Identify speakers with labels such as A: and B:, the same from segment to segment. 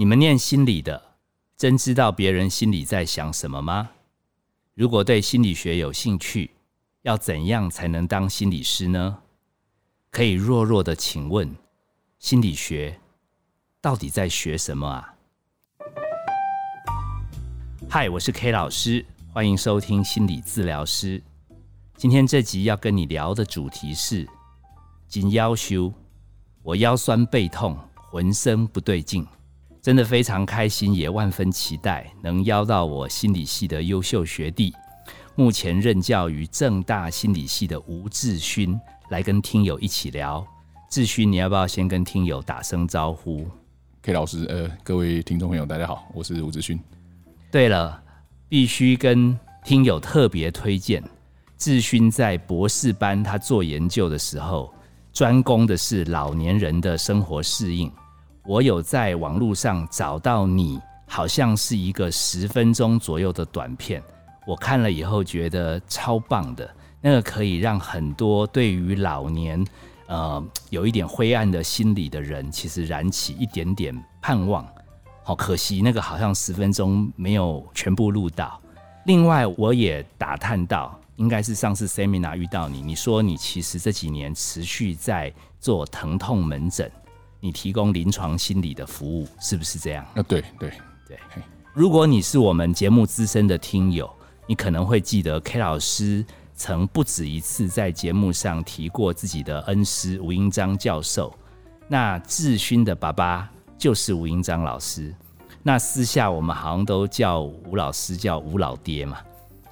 A: 你们念心理的，真知道别人心里在想什么吗？如果对心理学有兴趣，要怎样才能当心理师呢？可以弱弱的请问，心理学到底在学什么啊？嗨，我是 K 老师，欢迎收听心理治疗师。今天这集要跟你聊的主题是紧腰修，我腰酸背痛，浑身不对劲，真的非常开心，也万分期待能邀到我心理系的优秀学弟，目前任教于正大心理系的吴志勋，来跟听友一起聊。志勋，你要不要先跟听友打声招呼
B: ？K 老师，呃，各位听众朋友，大家好，我是吴志勋。
A: 对了，必须跟听友特别推荐。志勋在博士班，他做研究的时候，专攻的是老年人的生活适应。我有在网络上找到你，好像是一个十分钟左右的短片，我看了以后觉得超棒的。那个可以让很多对于老年，呃，有一点灰暗的心理的人，其实燃起一点点盼望。好可惜，那个好像十分钟没有全部录到。另外，我也打探到。应该是上次 seminar 遇到你，你说你其实这几年持续在做疼痛门诊，你提供临床心理的服务，是不是这样？
B: 啊，对对
A: 对。如果你是我们节目资深的听友，你可能会记得 K 老师曾不止一次在节目上提过自己的恩师吴英章教授。那志勋的爸爸就是吴英章老师，那私下我们好像都叫吴老师叫吴老爹嘛。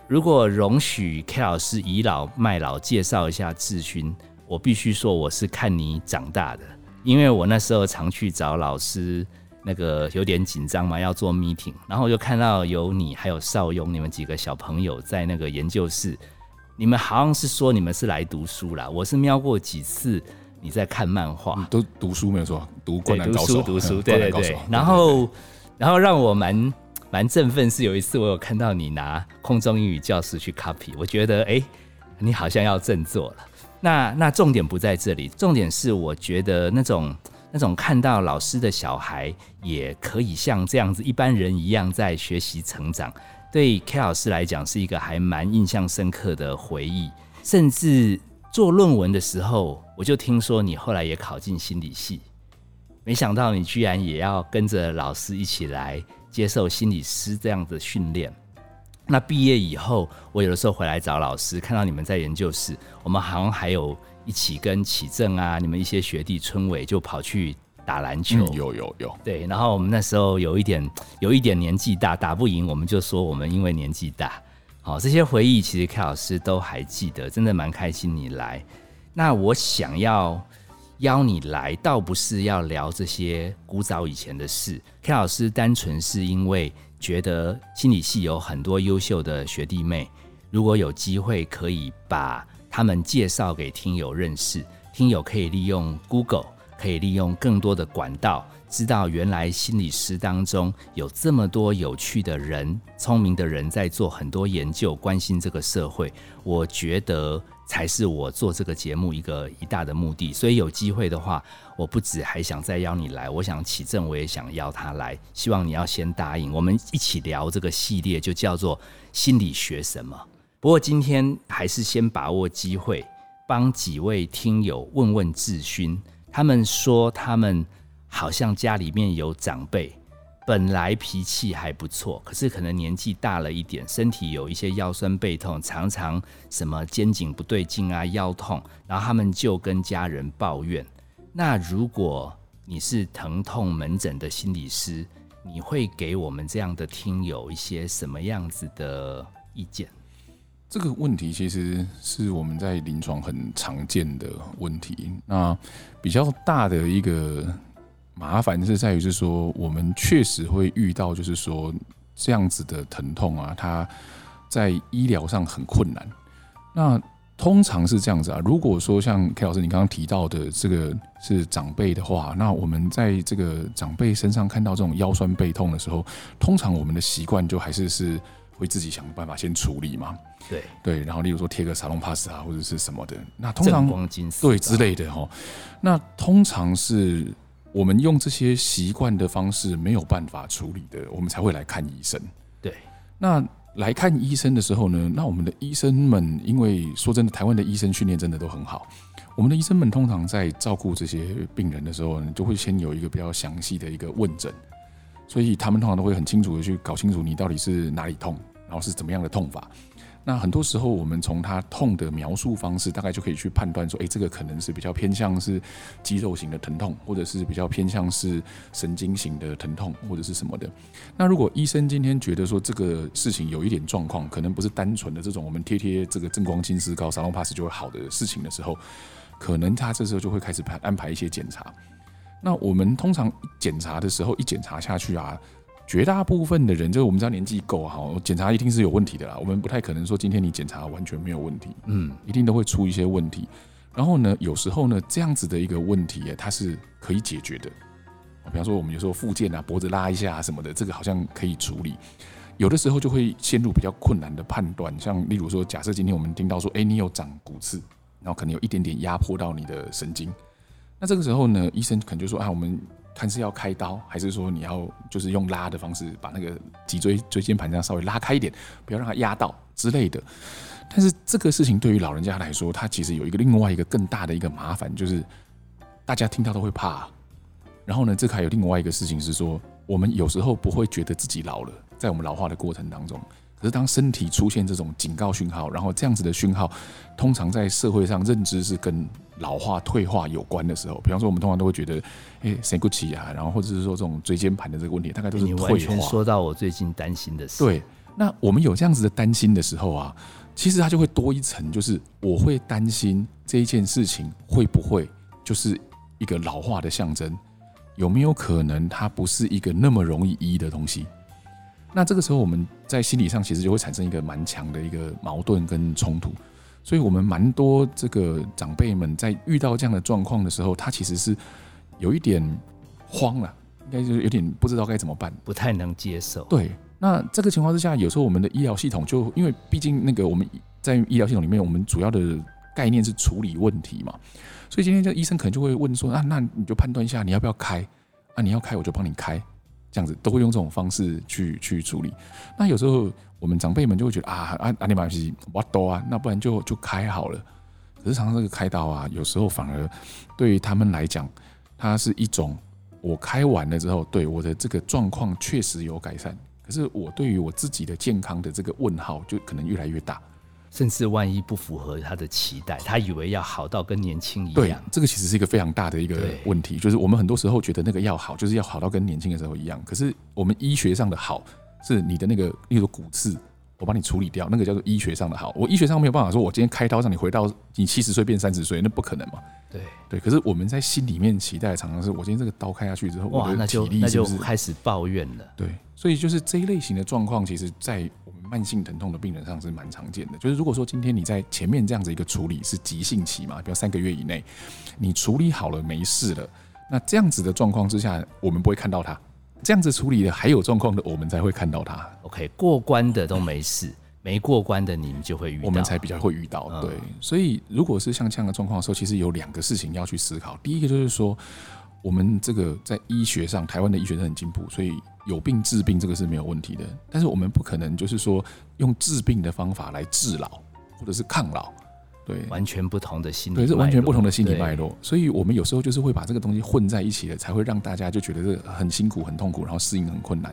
A: 如果容许 K 老师倚老卖老，介绍一下志勋，我必须说我是看你长大的，因为我那时候常去找老师，那个有点紧张嘛，要做 meeting，然后就看到有你还有邵雍，你们几个小朋友在那个研究室，你们好像是说你们是来读书啦，我是瞄过几次你在看漫画，
B: 都读书没有错，读灌篮高
A: 手，读书，对对对，然后然后让我蛮。蛮振奋，是有一次我有看到你拿空中英语教室去 copy，我觉得哎，你好像要振作了。那那重点不在这里，重点是我觉得那种那种看到老师的小孩也可以像这样子一般人一样在学习成长，对 K 老师来讲是一个还蛮印象深刻的回忆。甚至做论文的时候，我就听说你后来也考进心理系，没想到你居然也要跟着老师一起来。接受心理师这样的训练，那毕业以后，我有的时候回来找老师，看到你们在研究室，我们好像还有一起跟启正啊，你们一些学弟春伟就跑去打篮球，
B: 有有有，
A: 对，然后我们那时候有一点有一点年纪大，打不赢，我们就说我们因为年纪大，好，这些回忆其实 K 老师都还记得，真的蛮开心你来。那我想要。邀你来，倒不是要聊这些古早以前的事。K 老师单纯是因为觉得心理系有很多优秀的学弟妹，如果有机会可以把他们介绍给听友认识，听友可以利用 Google，可以利用更多的管道，知道原来心理师当中有这么多有趣的人、聪明的人在做很多研究，关心这个社会。我觉得。才是我做这个节目一个一大的目的，所以有机会的话，我不止还想再邀你来，我想启正我也想邀他来，希望你要先答应，我们一起聊这个系列，就叫做心理学什么。不过今天还是先把握机会，帮几位听友问问志勋，他们说他们好像家里面有长辈。本来脾气还不错，可是可能年纪大了一点，身体有一些腰酸背痛，常常什么肩颈不对劲啊，腰痛，然后他们就跟家人抱怨。那如果你是疼痛门诊的心理师，你会给我们这样的听友一些什么样子的意见？
B: 这个问题其实是我们在临床很常见的问题。那比较大的一个。麻烦是在于，是说我们确实会遇到，就是说这样子的疼痛啊，它在医疗上很困难。那通常是这样子啊，如果说像 K 老师你刚刚提到的这个是长辈的话，那我们在这个长辈身上看到这种腰酸背痛的时候，通常我们的习惯就还是是会自己想办法先处理嘛。
A: 对
B: 对，然后例如说贴个沙龙 pass 啊，或者是什么的，那通常对之类的哈。那通常是。我们用这些习惯的方式没有办法处理的，我们才会来看医生。
A: 对，
B: 那来看医生的时候呢，那我们的医生们，因为说真的，台湾的医生训练真的都很好。我们的医生们通常在照顾这些病人的时候呢，就会先有一个比较详细的一个问诊，所以他们通常都会很清楚的去搞清楚你到底是哪里痛，然后是怎么样的痛法。那很多时候，我们从他痛的描述方式，大概就可以去判断说，诶，这个可能是比较偏向是肌肉型的疼痛，或者是比较偏向是神经型的疼痛，或者是什么的。那如果医生今天觉得说这个事情有一点状况，可能不是单纯的这种我们贴贴这个正光金丝膏、沙龙 pass 就会好的事情的时候，可能他这时候就会开始排安排一些检查。那我们通常检查的时候，一检查下去啊。绝大部分的人，就是我们知道年纪够哈，检查一定是有问题的啦。我们不太可能说今天你检查完全没有问题，嗯，一定都会出一些问题。然后呢，有时候呢，这样子的一个问题，它是可以解决的。比方说，我们有时候附件啊，脖子拉一下什么的，这个好像可以处理。有的时候就会陷入比较困难的判断，像例如说，假设今天我们听到说，哎，你有长骨刺，然后可能有一点点压迫到你的神经，那这个时候呢，医生可能就说，啊，我们。看是要开刀，还是说你要就是用拉的方式把那个脊椎椎间盘这样稍微拉开一点，不要让它压到之类的。但是这个事情对于老人家来说，他其实有一个另外一个更大的一个麻烦，就是大家听到都会怕。然后呢，这还有另外一个事情是说，我们有时候不会觉得自己老了，在我们老化的过程当中。可是当身体出现这种警告讯号，然后这样子的讯号，通常在社会上认知是跟老化退化有关的时候，比方说我们通常都会觉得，哎，谁不起啊？然后或者是说这种椎间盘的这个问题，大概都是退化。
A: 说到我最近担心的事。
B: 对，那我们有这样子的担心的时候啊，其实它就会多一层，就是我会担心这一件事情会不会就是一个老化的象征，有没有可能它不是一个那么容易医的东西？那这个时候，我们在心理上其实就会产生一个蛮强的一个矛盾跟冲突，所以我们蛮多这个长辈们在遇到这样的状况的时候，他其实是有一点慌了，应该就是有点不知道该怎么办，
A: 不太能接受。
B: 对，那这个情况之下，有时候我们的医疗系统就因为毕竟那个我们在医疗系统里面，我们主要的概念是处理问题嘛，所以今天这医生可能就会问说啊，那你就判断一下你要不要开，啊，你要开我就帮你开。这样子都会用这种方式去去处理。那有时候我们长辈们就会觉得啊啊阿尼玛西我多啊，那不然就就开好了。可是常常这个开刀啊，有时候反而对于他们来讲，它是一种我开完了之后，对我的这个状况确实有改善。可是我对于我自己的健康的这个问号，就可能越来越大。
A: 甚至万一不符合他的期待，他以为要好到跟年轻一样。
B: 对，这个其实是一个非常大的一个问题，就是我们很多时候觉得那个要好，就是要好到跟年轻的时候一样。可是我们医学上的好，是你的那个，例如骨刺，我帮你处理掉，那个叫做医学上的好。我医学上没有办法说，我今天开刀让你回到你七十岁变三十岁，那不可能嘛。
A: 对
B: 对，可是我们在心里面期待，常常是我今天这个刀开下去之后，
A: 哇，那就那就开始抱怨了。
B: 对，所以就是这一类型的状况，其实，在我们慢性疼痛的病人上是蛮常见的，就是如果说今天你在前面这样子一个处理是急性期嘛，比如三个月以内，你处理好了没事了，那这样子的状况之下，我们不会看到它。这样子处理的还有状况的，我们才会看到它。
A: OK，过关的都没事，没过关的你们就会遇到，
B: 我们才比较会遇到。对，所以如果是像这样的状况的时候，其实有两个事情要去思考。第一个就是说，我们这个在医学上，台湾的医学很进步，所以。有病治病，这个是没有问题的。但是我们不可能就是说用治病的方法来治老，或者是抗老，对，
A: 完全不同的心理，
B: 对，是完全不同的心理脉络。所以我们有时候就是会把这个东西混在一起了，才会让大家就觉得这很辛苦、很痛苦，然后适应很困难。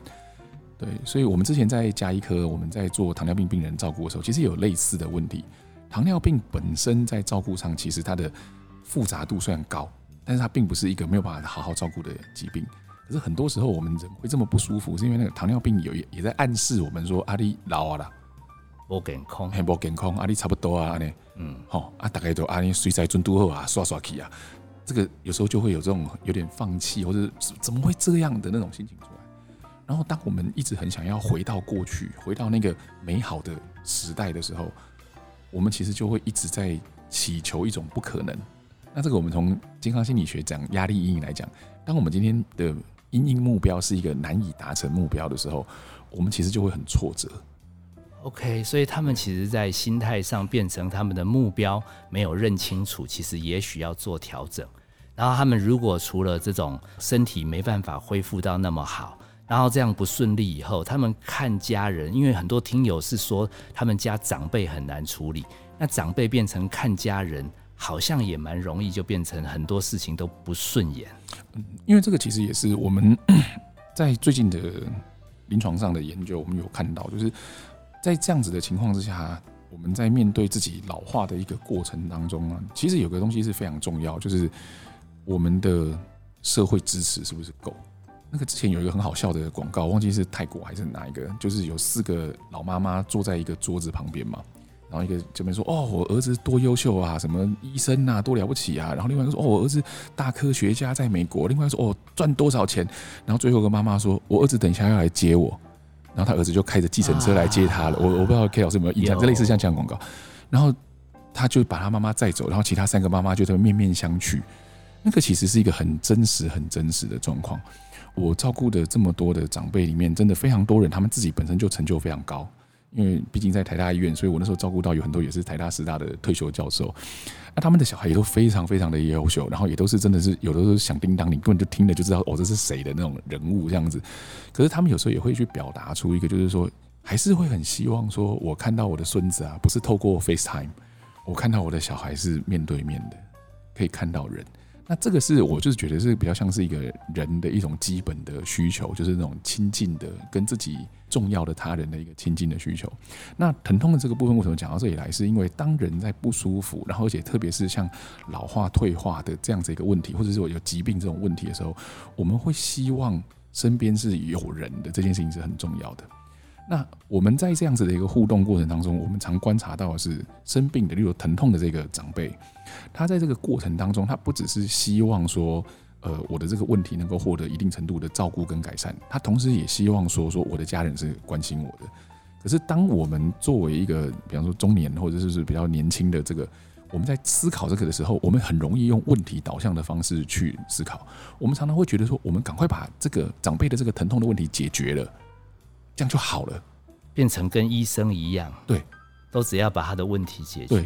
B: 对，所以我们之前在加医科，我们在做糖尿病病人照顾的时候，其实有类似的问题。糖尿病本身在照顾上，其实它的复杂度虽然高，但是它并不是一个没有办法好好照顾的疾病。可是很多时候我们人会这么不舒服，是因为那个糖尿病有也也在暗示我们说阿力老啊啦，
A: 不健康，
B: 很不健康，阿力差不多啊，呢，嗯，好啊，大概都啊，你水在尊都后啊，刷刷起啊，这个有时候就会有这种有点放弃或者怎么会这样的那种心情出来。然后当我们一直很想要回到过去，回到那个美好的时代的时候，我们其实就会一直在祈求一种不可能。那这个我们从健康心理学讲压力阴影来讲，当我们今天的阴影目标是一个难以达成目标的时候，我们其实就会很挫折。
A: OK，所以他们其实，在心态上变成他们的目标没有认清楚，其实也许要做调整。然后他们如果除了这种身体没办法恢复到那么好，然后这样不顺利以后，他们看家人，因为很多听友是说他们家长辈很难处理，那长辈变成看家人，好像也蛮容易，就变成很多事情都不顺眼。
B: 因为这个其实也是我们 在最近的临床上的研究，我们有看到，就是在这样子的情况之下，我们在面对自己老化的一个过程当中啊，其实有个东西是非常重要，就是我们的社会支持是不是够？那个之前有一个很好笑的广告，忘记是泰国还是哪一个，就是有四个老妈妈坐在一个桌子旁边嘛。然后一个这边说：“哦，我儿子多优秀啊，什么医生啊，多了不起啊。”然后另外一个说：“哦，我儿子大科学家，在美国。”另外说：“哦，赚多少钱？”然后最后个妈妈说：“我儿子等一下要来接我。”然后他儿子就开着计程车来接他了。我我不知道 K 老师有没有印象，这类似像这样广告。然后他就把他妈妈载走，然后其他三个妈妈就在面面相觑。那个其实是一个很真实、很真实的状况。我照顾的这么多的长辈里面，真的非常多人，他们自己本身就成就非常高。因为毕竟在台大医院，所以我那时候照顾到有很多也是台大师大的退休教授，那他们的小孩也都非常非常的优秀，然后也都是真的是有的时候响叮当，你根本就听了就知道哦这是谁的那种人物这样子。可是他们有时候也会去表达出一个，就是说还是会很希望说，我看到我的孙子啊，不是透过 FaceTime，我看到我的小孩是面对面的，可以看到人。那这个是我就是觉得是比较像是一个人的一种基本的需求，就是那种亲近的跟自己重要的他人的一个亲近的需求。那疼痛的这个部分为什么讲到这里来？是因为当人在不舒服，然后而且特别是像老化退化的这样子一个问题，或者是我有疾病这种问题的时候，我们会希望身边是有人的，这件事情是很重要的。那我们在这样子的一个互动过程当中，我们常观察到的是生病的，例如疼痛的这个长辈，他在这个过程当中，他不只是希望说，呃，我的这个问题能够获得一定程度的照顾跟改善，他同时也希望说，说我的家人是关心我的。可是，当我们作为一个，比方说中年或者就是比较年轻的这个，我们在思考这个的时候，我们很容易用问题导向的方式去思考。我们常常会觉得说，我们赶快把这个长辈的这个疼痛的问题解决了。这样就好了，
A: 变成跟医生一样，
B: 对，
A: 都只要把他的问题解决。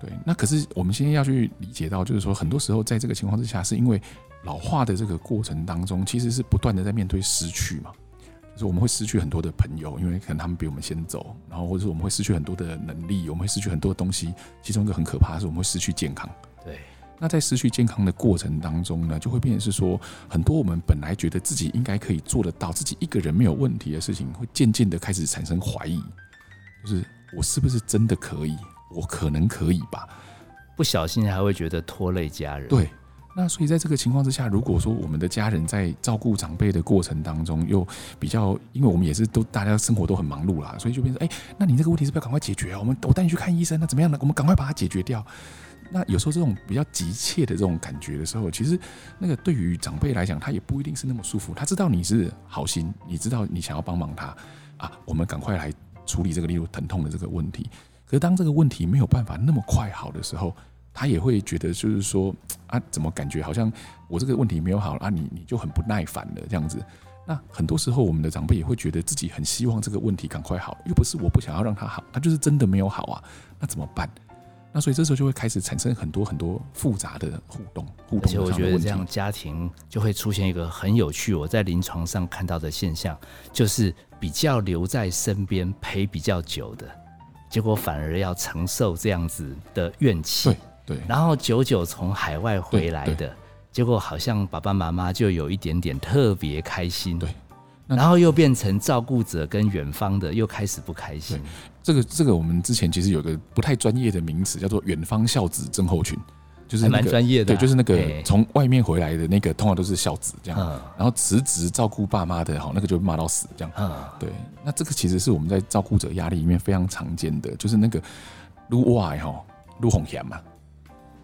B: 对，那可是我们现在要去理解到，就是说，很多时候在这个情况之下，是因为老化的这个过程当中，其实是不断的在面对失去嘛，就是我们会失去很多的朋友，因为可能他们比我们先走，然后或者是我们会失去很多的能力，我们会失去很多东西，其中一个很可怕的是我们会失去健康。
A: 对。
B: 那在失去健康的过程当中呢，就会变成是说，很多我们本来觉得自己应该可以做得到，自己一个人没有问题的事情，会渐渐的开始产生怀疑，就是我是不是真的可以？我可能可以吧？
A: 不小心还会觉得拖累家人。
B: 对，那所以在这个情况之下，如果说我们的家人在照顾长辈的过程当中，又比较，因为我们也是都大家生活都很忙碌啦，所以就变成，哎，那你这个问题是不是要赶快解决啊？我们我带你去看医生，那怎么样呢？我们赶快把它解决掉。那有时候这种比较急切的这种感觉的时候，其实那个对于长辈来讲，他也不一定是那么舒服。他知道你是好心，你知道你想要帮忙他啊，我们赶快来处理这个例如疼痛的这个问题。可是当这个问题没有办法那么快好的时候，他也会觉得就是说啊，怎么感觉好像我这个问题没有好啊，你你就很不耐烦了这样子。那很多时候我们的长辈也会觉得自己很希望这个问题赶快好，又不是我不想要让他好，他就是真的没有好啊，那怎么办？那所以这时候就会开始产生很多很多复杂的互动，互动。而
A: 且我觉得这样家庭就会出现一个很有趣，我在临床上看到的现象，就是比较留在身边陪比较久的，结果反而要承受这样子的怨气。
B: 对对。
A: 然后久久从海外回来的，结果好像爸爸妈妈就有一点点特别开心。
B: 对。
A: 然后又变成照顾者跟远方的又开始不开心。
B: 这个这个我们之前其实有个不太专业的名词叫做远方孝子症候群，就是
A: 蛮专业的。
B: 对，就是那个从外面回来的那个，通常都是孝子这样。然后辞职照顾爸妈的，好那个就骂到死这样。嗯，对。那这个其实是我们在照顾者压力里面非常常见的，就是那个撸外哈撸红嫌嘛。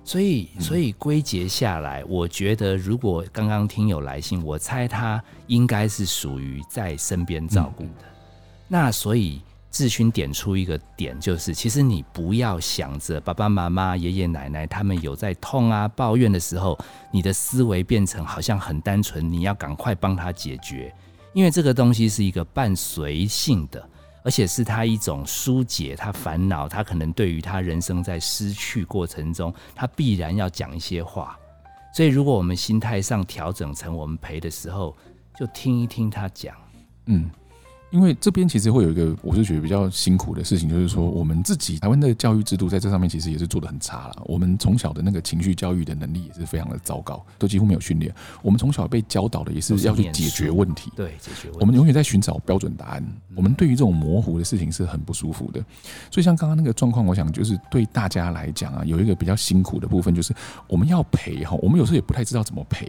A: 所以，所以归结下来，我觉得如果刚刚听友来信，我猜他应该是属于在身边照顾的。那所以志勋点出一个点，就是其实你不要想着爸爸妈妈、爷爷奶奶他们有在痛啊、抱怨的时候，你的思维变成好像很单纯，你要赶快帮他解决，因为这个东西是一个伴随性的。而且是他一种疏解他烦恼，他可能对于他人生在失去过程中，他必然要讲一些话。所以如果我们心态上调整成我们陪的时候，就听一听他讲，
B: 嗯。因为这边其实会有一个，我是觉得比较辛苦的事情，就是说我们自己台湾的教育制度在这上面其实也是做的很差了。我们从小的那个情绪教育的能力也是非常的糟糕，都几乎没有训练。我们从小被教导的也是要去解决问题，
A: 对，解决问题。
B: 我们永远在寻找标准答案。我们对于这种模糊的事情是很不舒服的。所以像刚刚那个状况，我想就是对大家来讲啊，有一个比较辛苦的部分，就是我们要陪哈，我们有时候也不太知道怎么陪。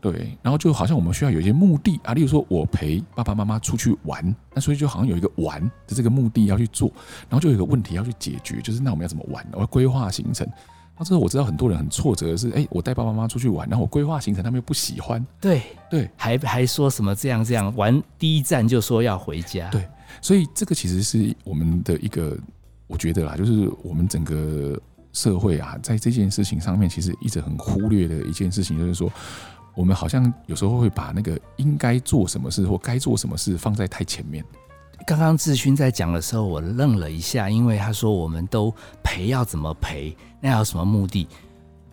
B: 对，然后就好像我们需要有一些目的啊，例如说我陪爸爸妈妈出去玩，那所以就好像有一个玩的这个目的要去做，然后就有一个问题要去解决，就是那我们要怎么玩？我要规划行程。那这个我知道很多人很挫折的是，哎，我带爸爸妈妈出去玩，然后我规划行程，他们又不喜欢。
A: 对
B: 对，
A: 还还说什么这样这样玩，第一站就说要回家。
B: 对，所以这个其实是我们的一个，我觉得啦，就是我们整个社会啊，在这件事情上面，其实一直很忽略的一件事情，就是说。我们好像有时候会把那个应该做什么事或该做什么事放在太前面。
A: 刚刚志勋在讲的时候，我愣了一下，因为他说我们都赔要怎么赔，那有什么目的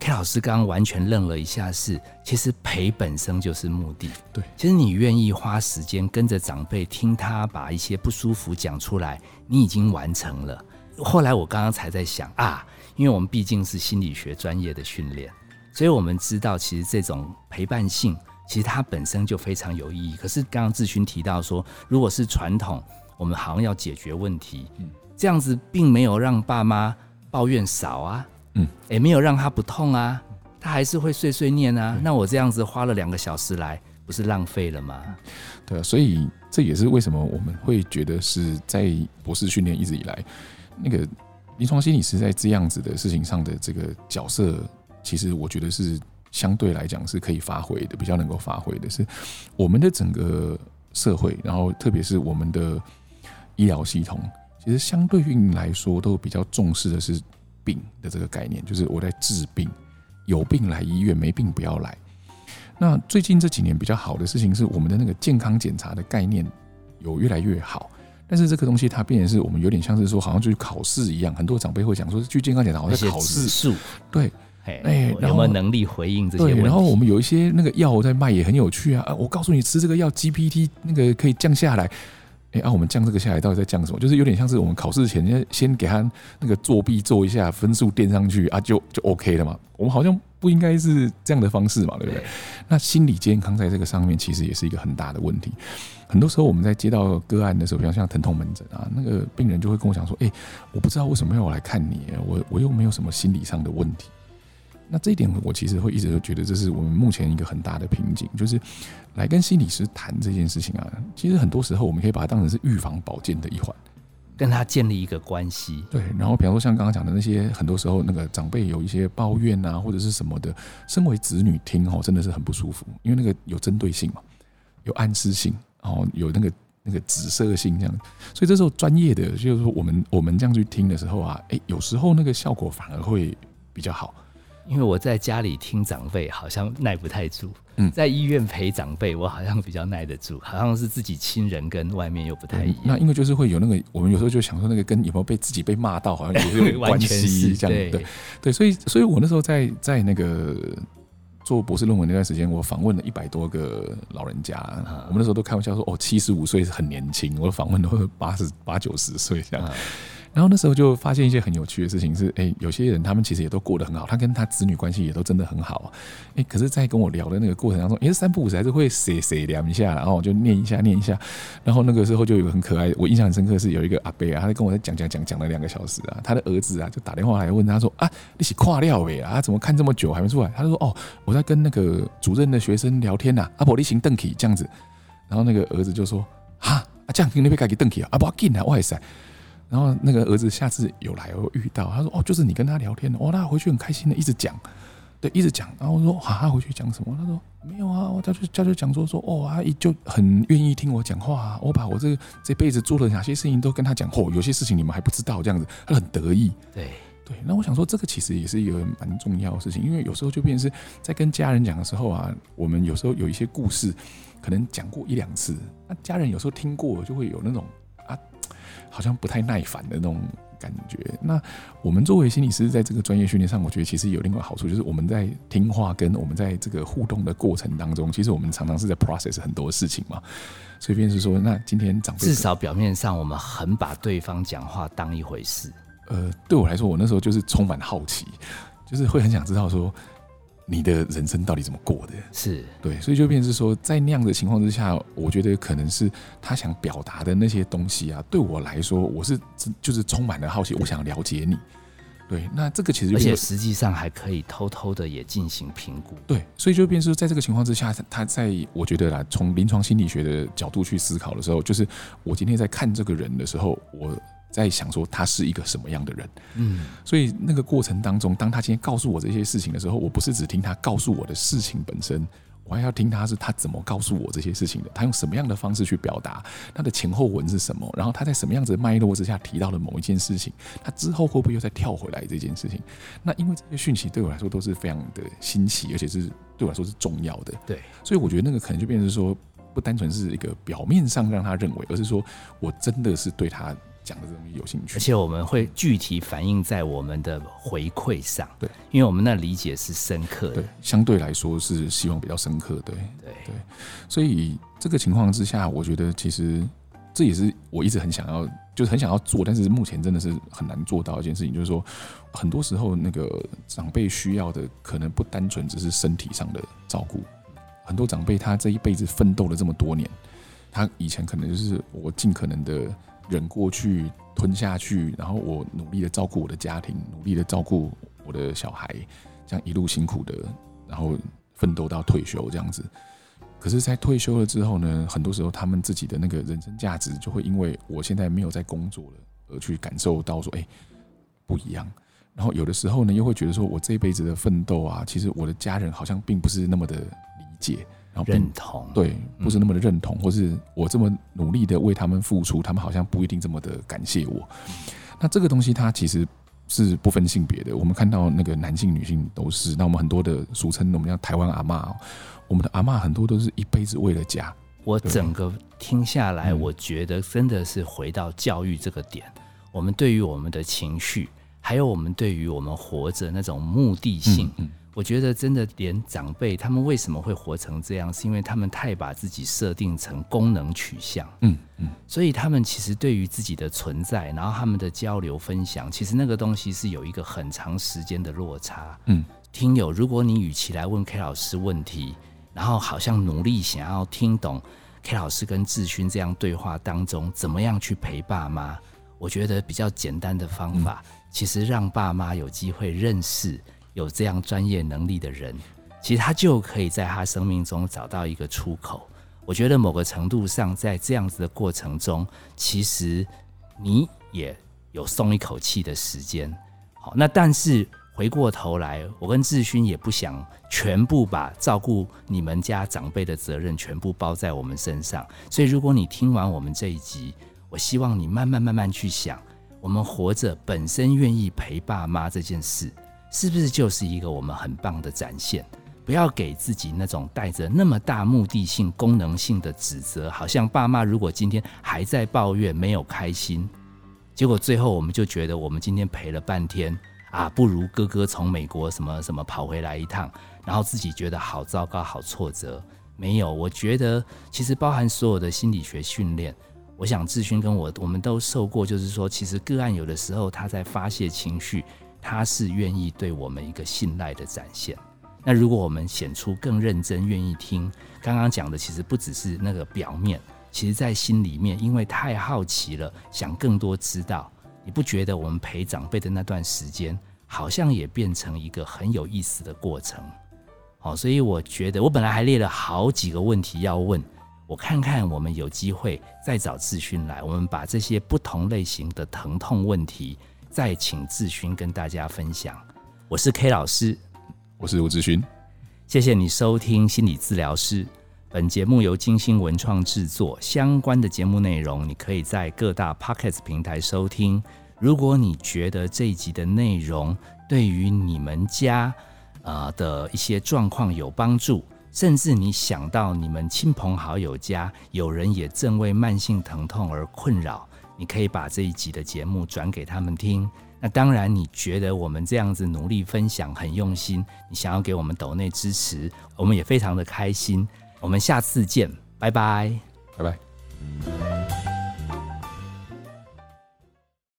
A: ？K 老师刚刚完全愣了一下，是其实赔本身就是目的。
B: 对，
A: 其实你愿意花时间跟着长辈听他把一些不舒服讲出来，你已经完成了。后来我刚刚才在想啊，因为我们毕竟是心理学专业的训练。所以我们知道，其实这种陪伴性，其实它本身就非常有意义。可是刚刚志勋提到说，如果是传统，我们好像要解决问题，嗯，这样子并没有让爸妈抱怨少啊，嗯，也没有让他不痛啊，他还是会碎碎念啊。那我这样子花了两个小时来，不是浪费了吗？
B: 对啊，所以这也是为什么我们会觉得是在博士训练一直以来，那个临床心理师在这样子的事情上的这个角色。其实我觉得是相对来讲是可以发挥的，比较能够发挥的是我们的整个社会，然后特别是我们的医疗系统，其实相对应来说都比较重视的是病的这个概念，就是我在治病，有病来医院，没病不要来。那最近这几年比较好的事情是，我们的那个健康检查的概念有越来越好，但是这个东西它变成是我们有点像是说，好像就是考试一样，很多长辈会讲说，去健康检查好像考试，对。
A: 哎，有没有能力回应这些问题？
B: 然后我们有一些那个药在卖，也很有趣啊！啊，我告诉你，吃这个药 GPT 那个可以降下来。哎，啊，我们降这个下来到底在降什么？就是有点像是我们考试前先先给他那个作弊做一下，分数垫上去啊，就就 OK 了嘛。我们好像不应该是这样的方式嘛，对不对？那心理健康在这个上面其实也是一个很大的问题。很多时候我们在接到个案的时候，比方像疼痛门诊啊，那个病人就会跟我讲说：“哎，我不知道为什么要我来看你，我我又没有什么心理上的问题。”那这一点，我其实会一直都觉得这是我们目前一个很大的瓶颈，就是来跟心理师谈这件事情啊。其实很多时候，我们可以把它当成是预防保健的一环，
A: 跟他建立一个关系。
B: 对，然后比方说像刚刚讲的那些，很多时候那个长辈有一些抱怨啊，或者是什么的，身为子女听哦，真的是很不舒服，因为那个有针对性嘛，有暗示性，然后有那个那个紫色性这样，所以这时候专业的就是说，我们我们这样去听的时候啊，哎，有时候那个效果反而会比较好。
A: 因为我在家里听长辈，好像耐不太住；嗯，在医院陪长辈，我好像比较耐得住。好像是自己亲人跟外面又不太一样。
B: 那因为就是会有那个，我们有时候就想说，那个跟有没有被自己被骂到，好像有有关系这样。对对，所以所以我那时候在在那个做博士论文那段时间，我访问了一百多个老人家。我们那时候都开玩笑说，哦，七十五岁是很年轻。我访问都是八十八九十岁这样。然后那时候就发现一些很有趣的事情，是哎，有些人他们其实也都过得很好，他跟他子女关系也都真的很好啊。哎，可是，在跟我聊的那个过程当中，也是三不五时还是会谁谁聊一下，然后我就念一下念一下。然后那个时候就有个很可爱，我印象很深刻是有一个阿伯啊，他在跟我在讲讲讲讲了两个小时啊，他的儿子啊就打电话来问他说啊，你是跨料哎啊，怎么看这么久还没出来？他就说哦，我在跟那个主任的学生聊天呐，阿伯你行邓启这样子。然后那个儿子就说啊，啊这样跟那边该给邓启啊，阿伯进来哇塞。然后那个儿子下次有来我遇到，他说：“哦，就是你跟他聊天的，哦，他回去很开心的，一直讲，对，一直讲。”然后我说：“啊，他回去讲什么？”他说：“没有啊，他就他就讲说说，哦，阿姨就很愿意听我讲话啊，我把我这个这辈子做了哪些事情都跟他讲，哦，有些事情你们还不知道，这样子，他很得意。”
A: 对
B: 对，那我想说，这个其实也是一个蛮重要的事情，因为有时候就变成是在跟家人讲的时候啊，我们有时候有一些故事可能讲过一两次，那家人有时候听过就会有那种啊。好像不太耐烦的那种感觉。那我们作为心理师，在这个专业训练上，我觉得其实有另外好处，就是我们在听话跟我们在这个互动的过程当中，其实我们常常是在 process 很多事情嘛。所以便是说，那今天长辈
A: 至少表面上我们很把对方讲话当一回事。
B: 呃，对我来说，我那时候就是。充满好奇，就是。会很想知道说。你的人生到底怎么过的？
A: 是
B: 对，所以就变成是说，在那样的情况之下，我觉得可能是他想表达的那些东西啊，对我来说，我是就是充满了好奇，我想了解你。对，那这个其实
A: 而且实际上还可以偷偷的也进行评估。
B: 对，所以就变成在这个情况之下，他在我觉得啦，从临床心理学的角度去思考的时候，就是我今天在看这个人的时候，我。在想说他是一个什么样的人，嗯，所以那个过程当中，当他今天告诉我这些事情的时候，我不是只听他告诉我的事情本身，我还要听他是他怎么告诉我这些事情的，他用什么样的方式去表达，他的前后文是什么，然后他在什么样子的脉络之下提到了某一件事情，他之后会不会又再跳回来这件事情？那因为这些讯息对我来说都是非常的新奇，而且是对我来说是重要的，
A: 对，
B: 所以我觉得那个可能就变成说，不单纯是一个表面上让他认为，而是说我真的是对他。讲的这东西有兴趣，
A: 而且我们会具体反映在我们的回馈上。
B: 对，
A: 因为我们那理解是深刻的，
B: 对，相对来说是希望比较深刻。对，对，对。所以这个情况之下，我觉得其实这也是我一直很想要，就是很想要做，但是目前真的是很难做到一件事情。就是说，很多时候那个长辈需要的，可能不单纯只是身体上的照顾。很多长辈他这一辈子奋斗了这么多年，他以前可能就是我尽可能的。忍过去，吞下去，然后我努力的照顾我的家庭，努力的照顾我的小孩，这样一路辛苦的，然后奋斗到退休这样子。可是，在退休了之后呢，很多时候他们自己的那个人生价值就会因为我现在没有在工作了，而去感受到说，哎，不一样。然后有的时候呢，又会觉得说我这一辈子的奋斗啊，其实我的家人好像并不是那么的理解。
A: 认同
B: 对，不是那么的认同，或是我这么努力的为他们付出，他们好像不一定这么的感谢我。那这个东西它其实是不分性别的，我们看到那个男性、女性都是。那我们很多的俗称，我们叫台湾阿妈，我们的阿妈很多都是一辈子为了家。
A: 我整个听下来，我觉得真的是回到教育这个点，我们对于我们的情绪，还有我们对于我们活着那种目的性。我觉得真的连长辈他们为什么会活成这样，是因为他们太把自己设定成功能取向，嗯嗯，所以他们其实对于自己的存在，然后他们的交流分享，其实那个东西是有一个很长时间的落差。嗯，听友，如果你与其来问 K 老师问题，然后好像努力想要听懂 K 老师跟志勋这样对话当中怎么样去陪爸妈，我觉得比较简单的方法，其实让爸妈有机会认识。有这样专业能力的人，其实他就可以在他生命中找到一个出口。我觉得某个程度上，在这样子的过程中，其实你也有松一口气的时间。好，那但是回过头来，我跟志勋也不想全部把照顾你们家长辈的责任全部包在我们身上。所以，如果你听完我们这一集，我希望你慢慢慢慢去想，我们活着本身愿意陪爸妈这件事。是不是就是一个我们很棒的展现？不要给自己那种带着那么大目的性、功能性的指责，好像爸妈如果今天还在抱怨没有开心，结果最后我们就觉得我们今天陪了半天啊，不如哥哥从美国什么什么跑回来一趟，然后自己觉得好糟糕、好挫折。没有，我觉得其实包含所有的心理学训练，我想志勋跟我我们都受过，就是说，其实个案有的时候他在发泄情绪。他是愿意对我们一个信赖的展现。那如果我们显出更认真、愿意听，刚刚讲的其实不只是那个表面，其实在心里面，因为太好奇了，想更多知道。你不觉得我们陪长辈的那段时间，好像也变成一个很有意思的过程？好，所以我觉得我本来还列了好几个问题要问，我看看我们有机会再找志勋来，我们把这些不同类型的疼痛问题。再请志勋跟大家分享。我是 K 老师，
B: 我是吴志勋。
A: 谢谢你收听心理治疗师。本节目由金星文创制作，相关的节目内容你可以在各大 Pocket 平台收听。如果你觉得这一集的内容对于你们家呃的一些状况有帮助，甚至你想到你们亲朋好友家有人也正为慢性疼痛而困扰。你可以把这一集的节目转给他们听。那当然，你觉得我们这样子努力分享很用心，你想要给我们抖内支持，我们也非常的开心。我们下次见，拜拜，
B: 拜拜。